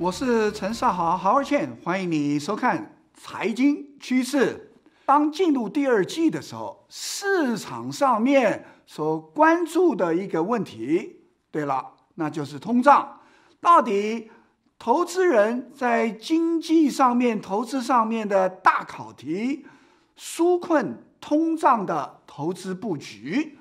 我是陈少豪，豪而倩，欢迎你收看财经趋势。当进入第二季的时候，市场上面所关注的一个问题，对了，那就是通胀。到底投资人在经济上面、投资上面的大考题，纾困通胀的投资布局，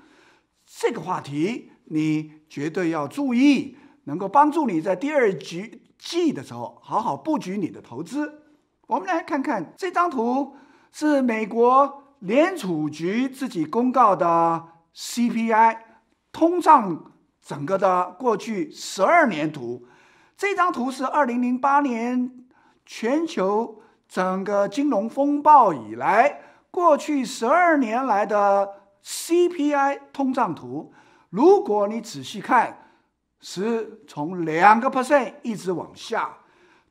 这个话题你绝对要注意，能够帮助你在第二局。季的时候，好好布局你的投资。我们来看看这张图，是美国联储局自己公告的 CPI 通胀整个的过去十二年图。这张图是二零零八年全球整个金融风暴以来过去十二年来的 CPI 通胀图。如果你仔细看，是从两个 percent 一直往下，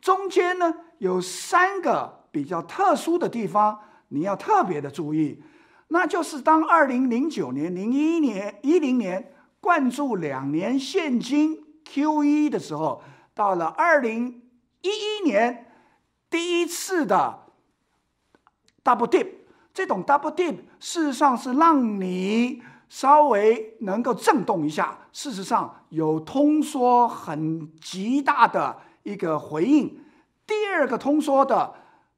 中间呢有三个比较特殊的地方，你要特别的注意，那就是当二零零九年、零一年、一零年灌注两年现金 QE 的时候，到了二零一一年第一次的 double dip，这种 double dip 事实上是让你。稍微能够震动一下，事实上有通缩很极大的一个回应。第二个通缩的，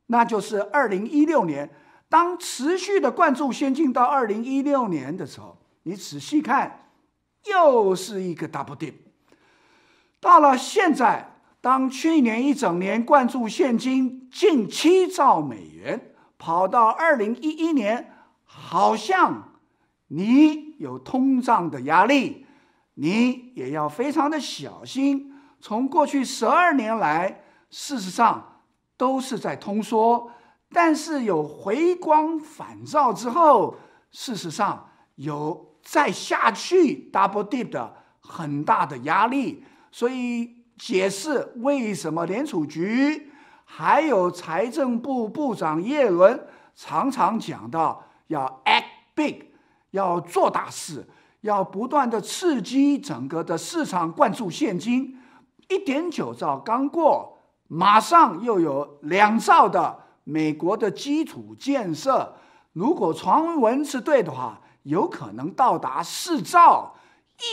那就是二零一六年，当持续的灌注先进到二零一六年的时候，你仔细看，又是一个 double dip。到了现在，当去年一整年灌注现金近七兆美元，跑到二零一一年，好像。你有通胀的压力，你也要非常的小心。从过去十二年来，事实上都是在通缩，但是有回光返照之后，事实上有再下去 double dip 的很大的压力。所以解释为什么联储局还有财政部部长耶伦常常讲到要 act big。要做大事，要不断的刺激整个的市场灌注现金，一点九兆刚过，马上又有两兆的美国的基础建设，如果传闻是对的话，有可能到达四兆。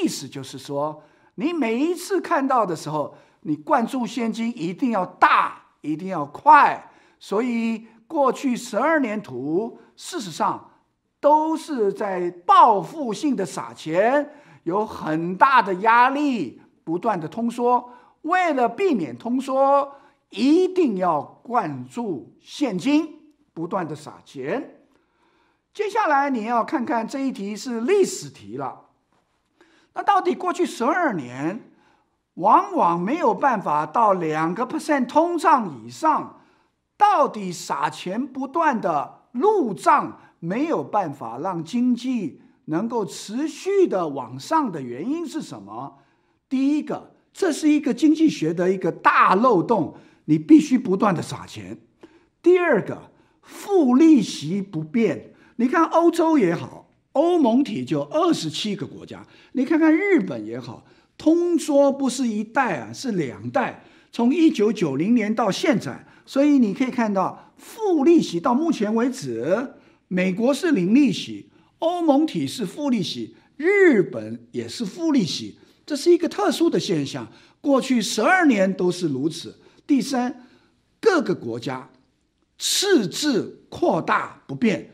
意思就是说，你每一次看到的时候，你灌注现金一定要大，一定要快。所以过去十二年图，事实上。都是在报复性的撒钱，有很大的压力，不断的通缩。为了避免通缩，一定要灌注现金，不断的撒钱。接下来你要看看这一题是历史题了。那到底过去十二年，往往没有办法到两个 percent 通胀以上，到底撒钱不断的路障？没有办法让经济能够持续的往上的原因是什么？第一个，这是一个经济学的一个大漏洞，你必须不断的撒钱。第二个，负利息不变。你看欧洲也好，欧盟体就二十七个国家，你看看日本也好，通缩不是一代啊，是两代，从一九九零年到现在，所以你可以看到负利息到目前为止。美国是零利息，欧盟体是负利息，日本也是负利息，这是一个特殊的现象。过去十二年都是如此。第三，各个国家赤字扩大不变，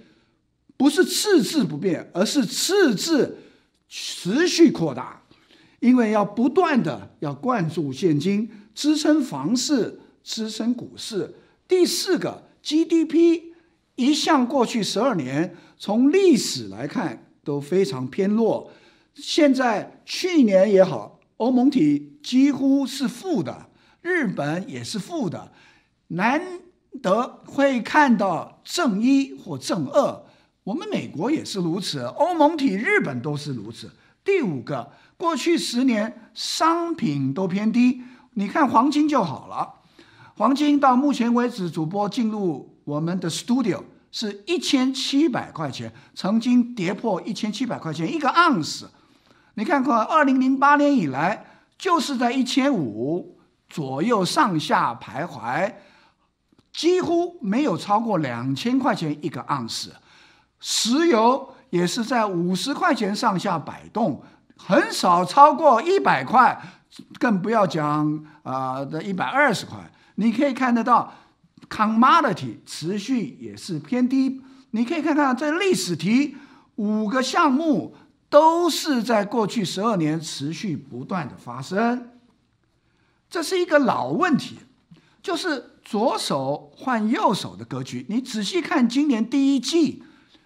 不是赤字不变，而是赤字持续扩大，因为要不断的要灌注现金，支撑房市，支撑股市。第四个 GDP。一向过去十二年，从历史来看都非常偏弱。现在去年也好，欧盟体几乎是负的，日本也是负的，难得会看到正一或正二。我们美国也是如此，欧盟体、日本都是如此。第五个，过去十年商品都偏低，你看黄金就好了。黄金到目前为止，主播进入我们的 studio。是一千七百块钱，曾经跌破一千七百块钱一个盎司。你看看，二零零八年以来就是在一千五左右上下徘徊，几乎没有超过两千块钱一个盎司。石油也是在五十块钱上下摆动，很少超过一百块，更不要讲啊的一百二十块。你可以看得到，commodity 持续也是偏低。你可以看看这历史题，五个项目都是在过去十二年持续不断的发生。这是一个老问题，就是左手换右手的格局。你仔细看今年第一季，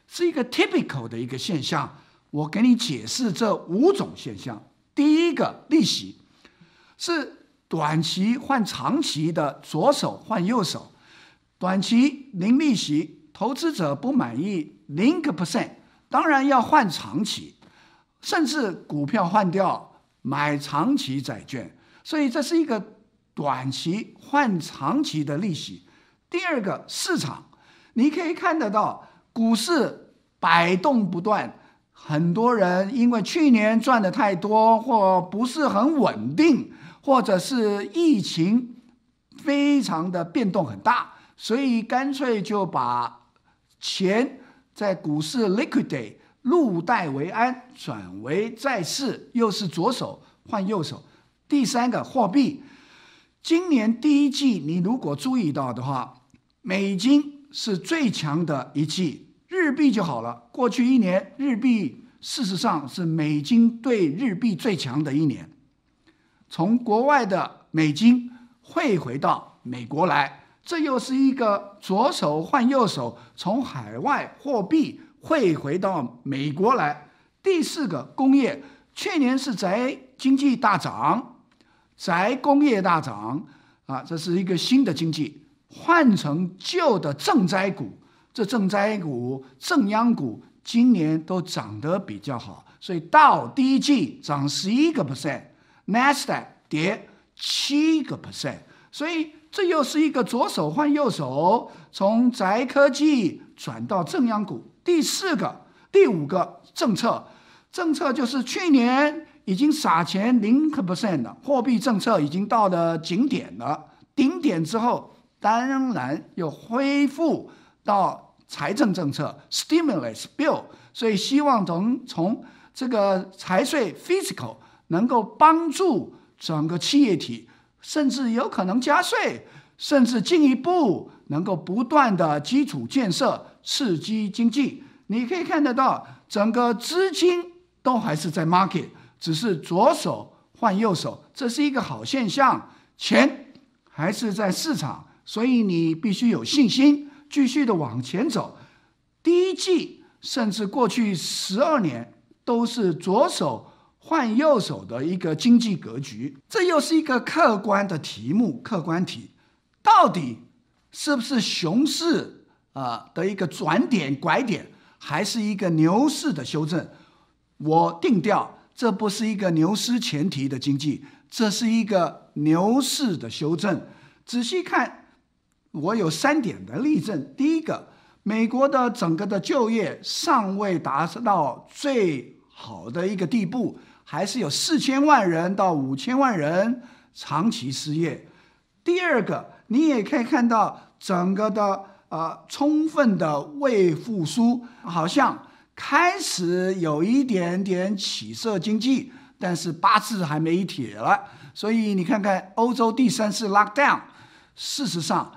是一个 typical 的一个现象。我给你解释这五种现象。第一个，利息是短期换长期的，左手换右手，短期零利息，投资者不满意零个 percent，当然要换长期，甚至股票换掉买长期债券。所以这是一个短期换长期的利息。第二个市场，你可以看得到股市摆动不断，很多人因为去年赚的太多，或不是很稳定，或者是疫情非常的变动很大，所以干脆就把钱在股市 liquidate 入袋为安，转为债市，又是左手换右手。第三个货币，今年第一季你如果注意到的话，美金是最强的一季，日币就好了。过去一年日币事实上是美金对日币最强的一年，从国外的美金汇回到美国来，这又是一个左手换右手，从海外货币汇回到美国来。第四个工业，去年是宅经济大涨。宅工业大涨啊，这是一个新的经济，换成旧的正灾股，这正灾股、正央股今年都涨得比较好，所以到第一季涨十一个 percent Nasdaq 跌七个 percent，所以这又是一个左手换右手，从宅科技转到正央股。第四个、第五个政策，政策就是去年。已经撒钱零个 percent 了，货币政策已经到了顶点了。顶点之后，当然又恢复到财政政策 stimulus bill，所以希望能从这个财税 physical 能够帮助整个企业体，甚至有可能加税，甚至进一步能够不断的基础建设刺激经济。你可以看得到，整个资金都还是在 market。只是左手换右手，这是一个好现象。钱还是在市场，所以你必须有信心，继续的往前走。第一季甚至过去十二年都是左手换右手的一个经济格局。这又是一个客观的题目，客观题，到底是不是熊市啊的一个转点拐点，还是一个牛市的修正？我定调。这不是一个牛市前提的经济，这是一个牛市的修正。仔细看，我有三点的例证。第一个，美国的整个的就业尚未达到最好的一个地步，还是有四千万人到五千万人长期失业。第二个，你也可以看到整个的呃充分的未复苏，好像。开始有一点点起色经济，但是八字还没一铁了，所以你看看欧洲第三次 lockdown，事实上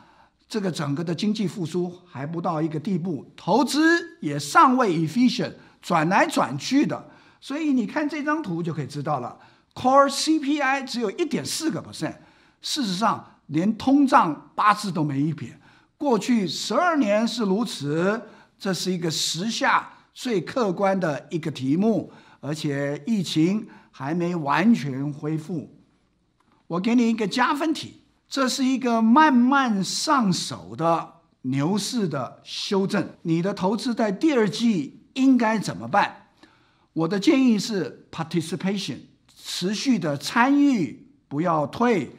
这个整个的经济复苏还不到一个地步，投资也尚未 efficient，转来转去的，所以你看这张图就可以知道了，core CPI 只有一点四个 percent，事实上连通胀八字都没一撇，过去十二年是如此，这是一个时下。最客观的一个题目，而且疫情还没完全恢复。我给你一个加分题，这是一个慢慢上手的牛市的修正。你的投资在第二季应该怎么办？我的建议是 participation，持续的参与，不要退，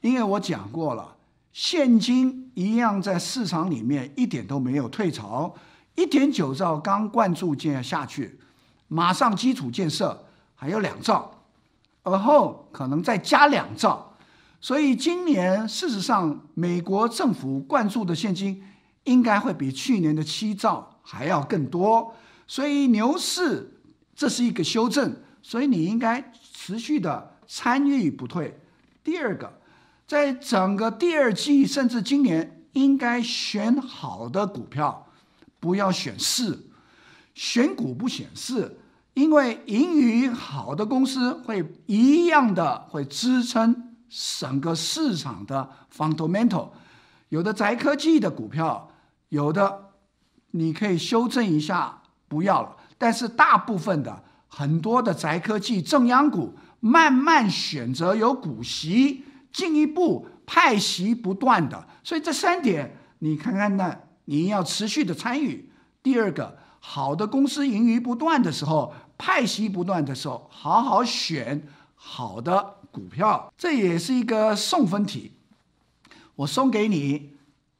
因为我讲过了，现金一样在市场里面一点都没有退潮。一点九兆刚灌注进下去，马上基础建设还有两兆，而后可能再加两兆，所以今年事实上，美国政府灌注的现金应该会比去年的七兆还要更多。所以牛市这是一个修正，所以你应该持续的参与不退。第二个，在整个第二季甚至今年，应该选好的股票，不要选势。选股不选势，因为盈余好的公司会一样的会支撑整个市场的 fundamental。有的宅科技的股票，有的你可以修正一下，不要了。但是大部分的很多的宅科技正央股，慢慢选择有股息，进一步派息不断的。所以这三点你看看呢，你要持续的参与。第二个。好的公司盈余不断的时候，派息不断的时候，好好选好的股票，这也是一个送分题。我送给你，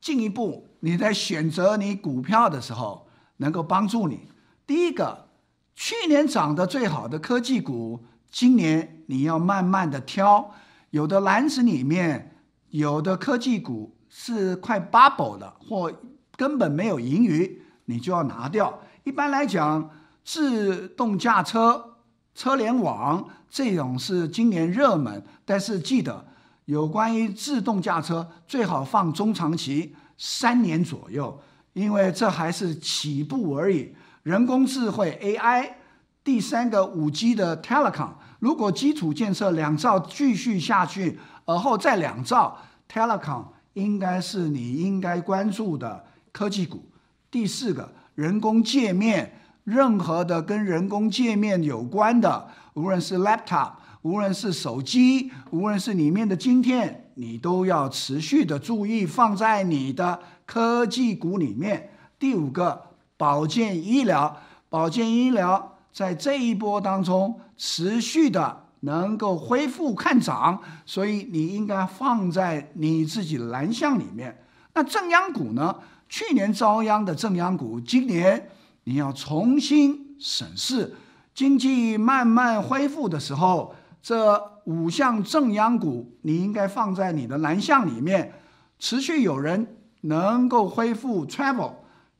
进一步你在选择你股票的时候，能够帮助你。第一个，去年涨得最好的科技股，今年你要慢慢的挑。有的篮子里面，有的科技股是快 bubble 了，或根本没有盈余，你就要拿掉。一般来讲，自动驾车、车联网这种是今年热门，但是记得有关于自动驾车最好放中长期三年左右，因为这还是起步而已。人工智慧 AI，第三个五 G 的 Telecom，如果基础建设两兆继续下去，而后再两兆 Telecom 应该是你应该关注的科技股。第四个。人工界面，任何的跟人工界面有关的，无论是 laptop，无论是手机，无论是里面的晶片，你都要持续的注意放在你的科技股里面。第五个，保健医疗，保健医疗在这一波当中持续的能够恢复看涨，所以你应该放在你自己的蓝项里面。那正央股呢？去年遭殃的正央股，今年你要重新审视。经济慢慢恢复的时候，这五项正央股你应该放在你的蓝项里面。持续有人能够恢复 travel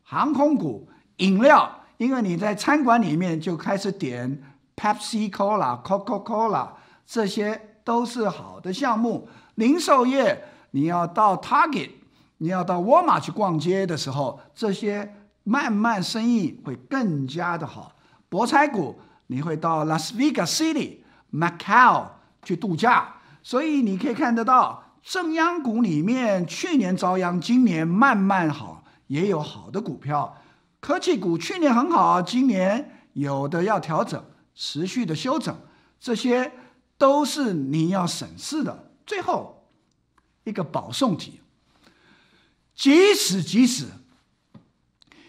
航空股、饮料，因为你在餐馆里面就开始点 Pepsi Cola、Coca Cola，这些都是好的项目。零售业你要到 Target。你要到沃尔玛去逛街的时候，这些慢慢生意会更加的好。博彩股，你会到 Las Vegas City、Macau 去度假，所以你可以看得到正央股里面去年遭殃，今年慢慢好，也有好的股票。科技股去年很好，今年有的要调整，持续的修整，这些都是你要审视的。最后一个保送题。即使即使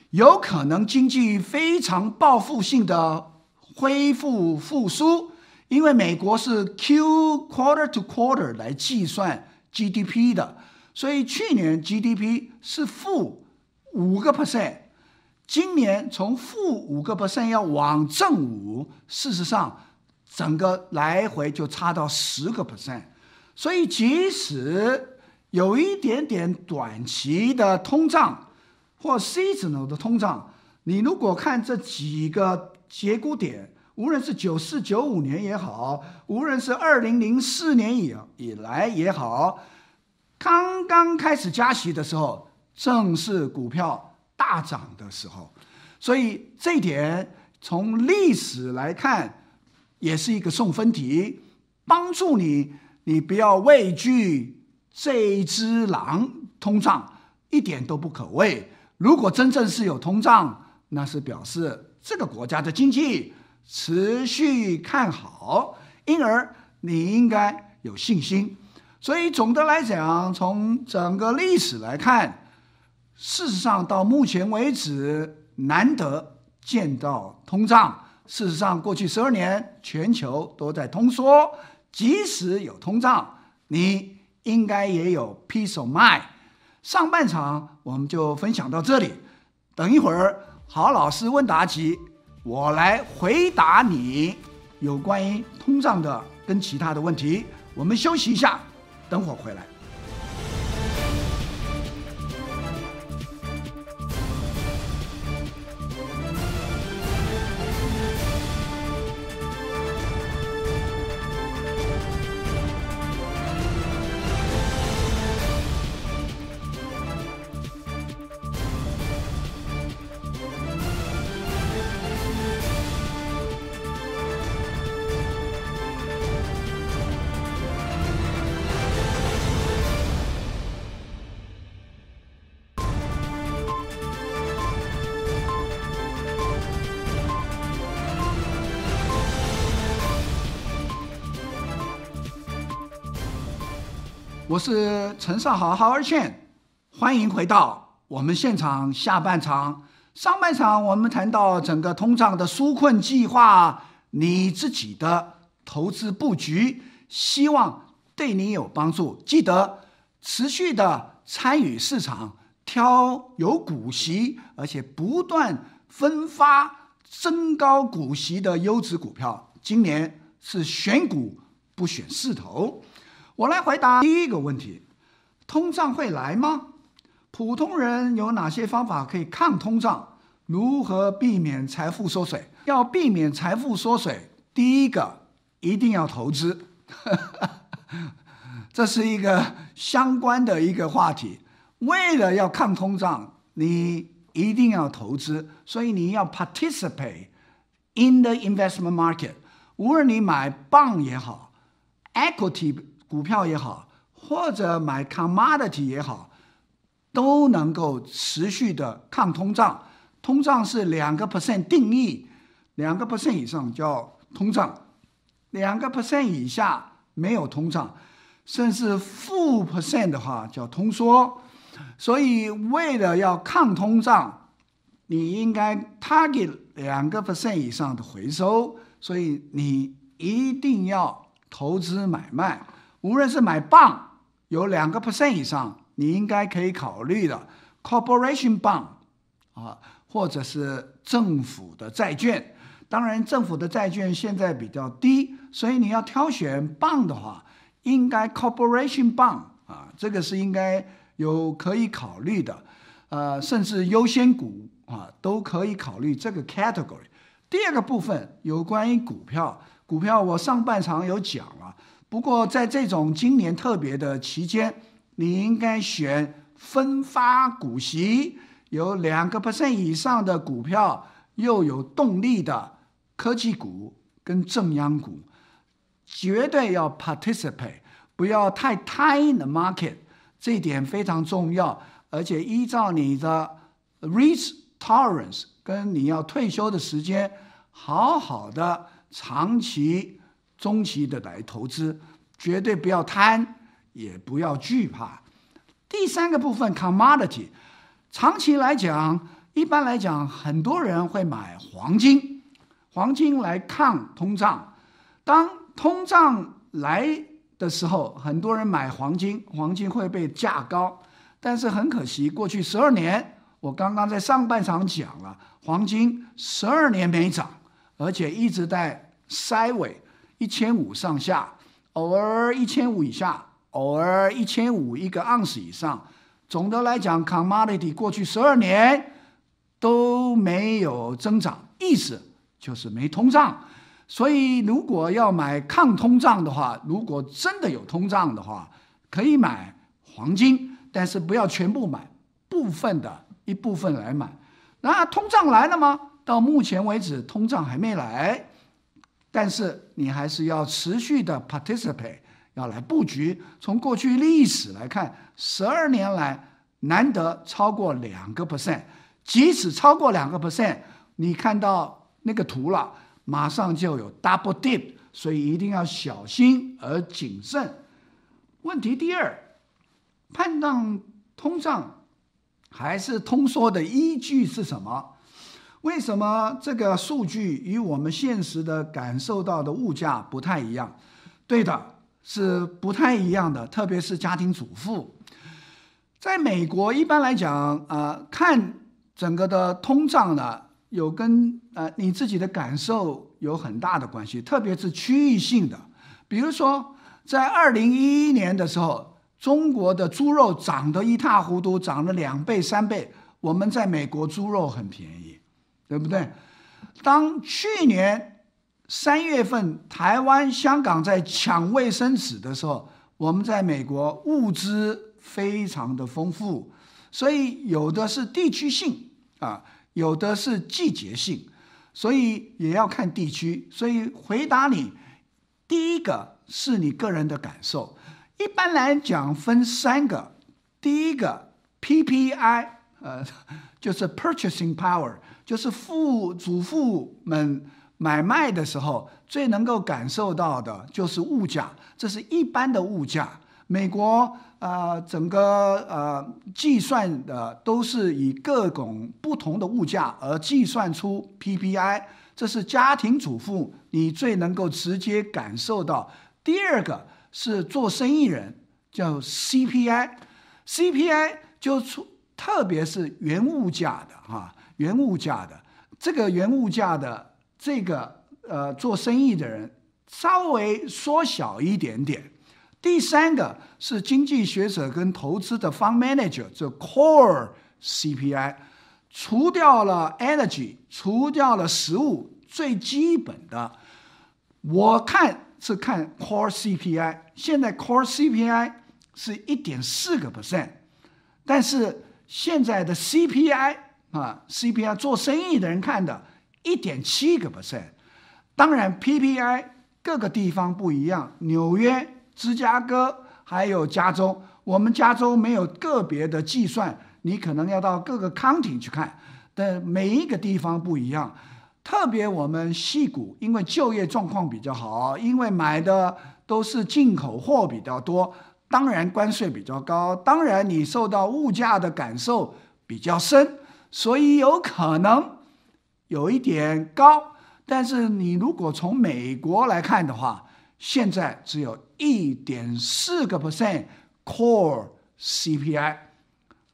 有可能经济非常报复性的恢复复苏，因为美国是 Q quarter to quarter 来计算 GDP 的，所以去年 GDP 是负五个 percent，今年从负五个 percent 要往正五，事实上整个来回就差到十个 percent，所以即使有一点点短期的通胀或 seasonal 的通胀，你如果看这几个节骨点，无论是九四九五年也好，无论是二零零四年以以来也好，刚刚开始加息的时候，正是股票大涨的时候，所以这一点从历史来看，也是一个送分题，帮助你，你不要畏惧。这一只狼通胀一点都不可畏。如果真正是有通胀，那是表示这个国家的经济持续看好，因而你应该有信心。所以总的来讲，从整个历史来看，事实上到目前为止难得见到通胀。事实上，过去十二年全球都在通缩，即使有通胀，你。应该也有 peace of mind。上半场我们就分享到这里，等一会儿郝老师问答集，我来回答你有关于通胀的跟其他的问题。我们休息一下，等会儿回来。我是陈少豪，Howard Chen，欢迎回到我们现场下半场。上半场我们谈到整个通胀的纾困计划，你自己的投资布局，希望对你有帮助。记得持续的参与市场，挑有股息而且不断分发增高股息的优质股票。今年是选股不选势头。我来回答第一个问题：通胀会来吗？普通人有哪些方法可以抗通胀？如何避免财富缩水？要避免财富缩水，第一个一定要投资，这是一个相关的一个话题。为了要抗通胀，你一定要投资，所以你要 participate in the investment market。无论你买 bond 也好，equity。股票也好，或者买 commodity 也好，都能够持续的抗通胀。通胀是两个 percent 定义，两个 percent 以上叫通胀，两个 percent 以下没有通胀，甚至负 percent 的话叫通缩。所以为了要抗通胀，你应该 target 两个 percent 以上的回收，所以你一定要投资买卖。无论是买 bond 有两个 percent 以上，你应该可以考虑的 corporation bond 啊，或者是政府的债券。当然，政府的债券现在比较低，所以你要挑选 bond 的话，应该 corporation bond 啊，这个是应该有可以考虑的。呃，甚至优先股啊都可以考虑这个 category。第二个部分有关于股票，股票我上半场有讲了。不过，在这种今年特别的期间，你应该选分发股息有两个 percent 以上的股票，又有动力的科技股跟正央股，绝对要 participate，不要太 tie in the market，这一点非常重要。而且依照你的 risk tolerance 跟你要退休的时间，好好的长期。中期的来投资，绝对不要贪，也不要惧怕。第三个部分，commodity，长期来讲，一般来讲，很多人会买黄金，黄金来抗通胀。当通胀来的时候，很多人买黄金，黄金会被价高。但是很可惜，过去十二年，我刚刚在上半场讲了，黄金十二年没涨，而且一直在塞尾。一千五上下，偶尔一千五以下，偶尔一千五一个盎司以上。总的来讲，commodity 过去十二年都没有增长，意思就是没通胀。所以，如果要买抗通胀的话，如果真的有通胀的话，可以买黄金，但是不要全部买，部分的一部分来买。那通胀来了吗？到目前为止，通胀还没来。但是你还是要持续的 participate，要来布局。从过去历史来看，十二年来难得超过两个 percent，即使超过两个 percent，你看到那个图了，马上就有 double dip，所以一定要小心而谨慎。问题第二，判断通胀还是通缩的依据是什么？为什么这个数据与我们现实的感受到的物价不太一样？对的，是不太一样的。特别是家庭主妇，在美国一般来讲，呃，看整个的通胀呢，有跟呃你自己的感受有很大的关系，特别是区域性的。比如说，在二零一一年的时候，中国的猪肉涨得一塌糊涂，涨了两倍三倍。我们在美国猪肉很便宜，对不对？当去年三月份台湾、香港在抢卫生纸的时候，我们在美国物资非常的丰富，所以有的是地区性啊，有的是季节性，所以也要看地区。所以回答你，第一个是你个人的感受。一般来讲分三个，第一个 PPI，呃，就是 Purchasing Power，就是妇主妇们买卖的时候最能够感受到的就是物价，这是一般的物价。美国呃整个呃计算的都是以各种不同的物价而计算出 PPI，这是家庭主妇你最能够直接感受到。第二个是做生意人叫 CPI，CPI 就出特别是原物价的哈，原物价的这个原物价的这个呃做生意的人稍微缩小一点点。第三个是经济学者跟投资的 fund manager，这 core CPI，除掉了 energy，除掉了食物，最基本的，我看是看 core CPI。现在 core CPI 是一点四个 percent，但是现在的 CPI 啊，CPI 做生意的人看的，一点七个 percent。当然 PPI 各个地方不一样，纽约。芝加哥还有加州，我们加州没有个别的计算，你可能要到各个 county 去看，但每一个地方不一样。特别我们西谷，因为就业状况比较好，因为买的都是进口货比较多，当然关税比较高，当然你受到物价的感受比较深，所以有可能有一点高。但是你如果从美国来看的话，现在只有一点四个 percent core CPI，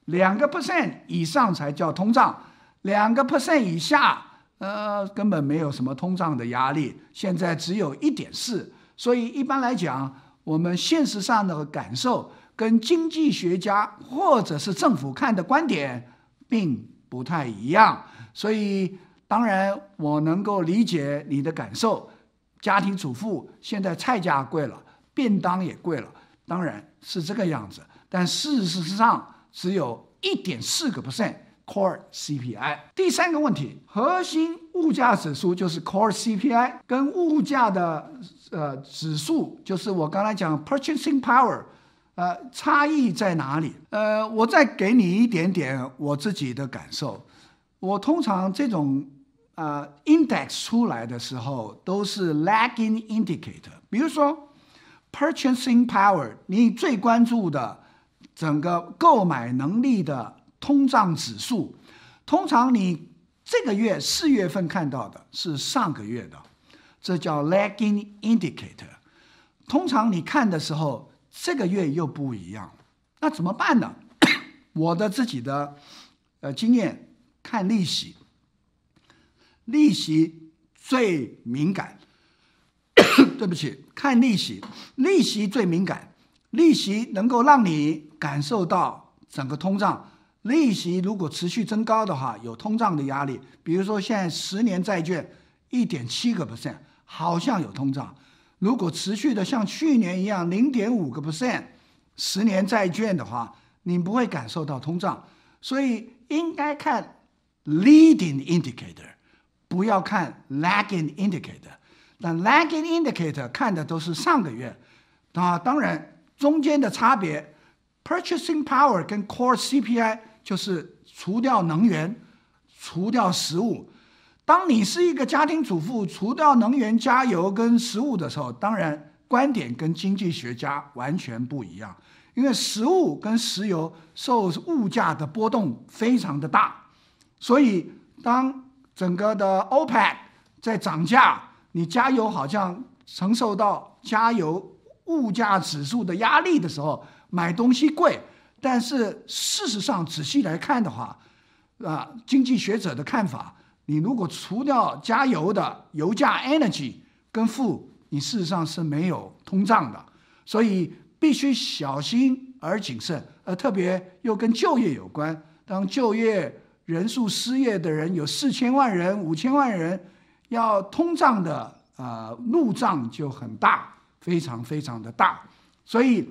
两个 percent 以上才叫通胀，两个 percent 以下，呃，根本没有什么通胀的压力。现在只有一点四，所以一般来讲，我们现实上的感受跟经济学家或者是政府看的观点并不太一样。所以，当然我能够理解你的感受。家庭主妇现在菜价贵了，便当也贵了，当然是这个样子。但事实上只有一点四个 percent core CPI。第三个问题，核心物价指数就是 core CPI，跟物价的呃指数，就是我刚才讲 purchasing power，呃，差异在哪里？呃，我再给你一点点我自己的感受。我通常这种。呃、，index 出来的时候都是 lagging indicator，比如说 purchasing power，你最关注的整个购买能力的通胀指数，通常你这个月四月份看到的是上个月的，这叫 lagging indicator。通常你看的时候，这个月又不一样，那怎么办呢？我的自己的呃经验，看利息。利息最敏感，对不起，看利息，利息最敏感，利息能够让你感受到整个通胀。利息如果持续增高的话，有通胀的压力。比如说现在十年债券一点七个 percent，好像有通胀。如果持续的像去年一样零点五个 percent，十年债券的话，你不会感受到通胀。所以应该看 leading indicator。不要看 lagging indicator，但 lagging indicator 看的都是上个月，啊，当然中间的差别，purchasing power 跟 core CPI 就是除掉能源，除掉食物。当你是一个家庭主妇，除掉能源、加油跟食物的时候，当然观点跟经济学家完全不一样，因为食物跟石油受物价的波动非常的大，所以当整个的 OPEC 在涨价，你加油好像承受到加油物价指数的压力的时候，买东西贵。但是事实上仔细来看的话，啊，经济学者的看法，你如果除掉加油的油价 energy 跟负，你事实上是没有通胀的。所以必须小心而谨慎，而特别又跟就业有关。当就业人数失业的人有四千万人、五千万人，要通胀的、呃、怒涨就很大，非常非常的大。所以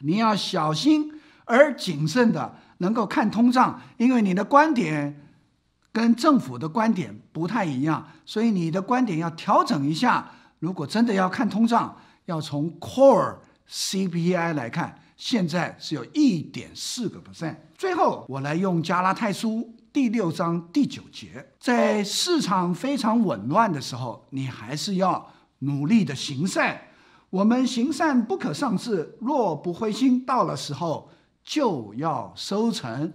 你要小心而谨慎的能够看通胀，因为你的观点跟政府的观点不太一样，所以你的观点要调整一下。如果真的要看通胀，要从 Core CPI 来看，现在是有一点四个 percent。最后，我来用加拉太书第六章第九节，在市场非常紊乱的时候，你还是要努力的行善。我们行善不可丧志，若不灰心，到了时候就要收成。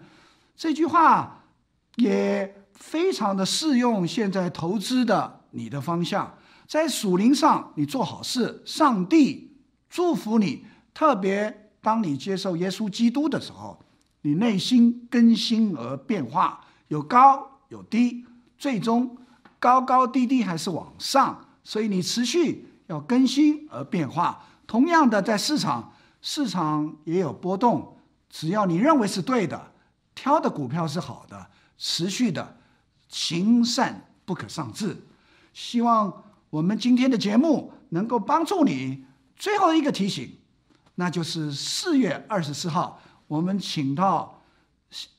这句话也非常的适用现在投资的你的方向。在属灵上，你做好事，上帝祝福你。特别当你接受耶稣基督的时候，你内心更新而变化，有高有低，最终高高低低还是往上。所以你持续要更新而变化。同样的，在市场，市场也有波动。只要你认为是对的，挑的股票是好的，持续的行善不可丧志。希望。我们今天的节目能够帮助你。最后一个提醒，那就是四月二十四号，我们请到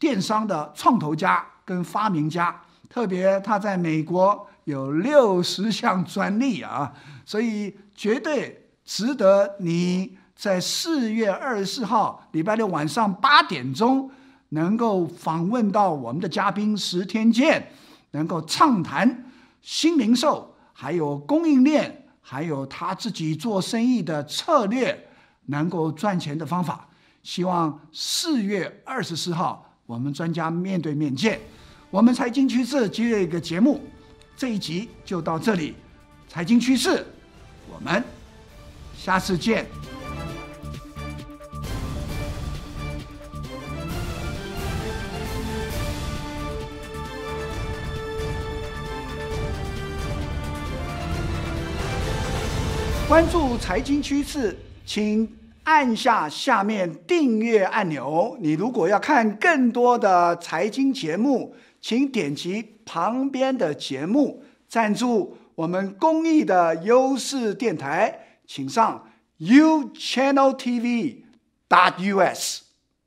电商的创投家跟发明家，特别他在美国有六十项专利啊，所以绝对值得你在四月二十四号礼拜六晚上八点钟能够访问到我们的嘉宾石天健，能够畅谈新零售。还有供应链，还有他自己做生意的策略，能够赚钱的方法。希望四月二十四号我们专家面对面见。我们财经趋势今日一个节目，这一集就到这里。财经趋势，我们下次见。关注财经趋势，请按下下面订阅按钮。你如果要看更多的财经节目，请点击旁边的节目。赞助我们公益的优势电台，请上 uchanneltv.us。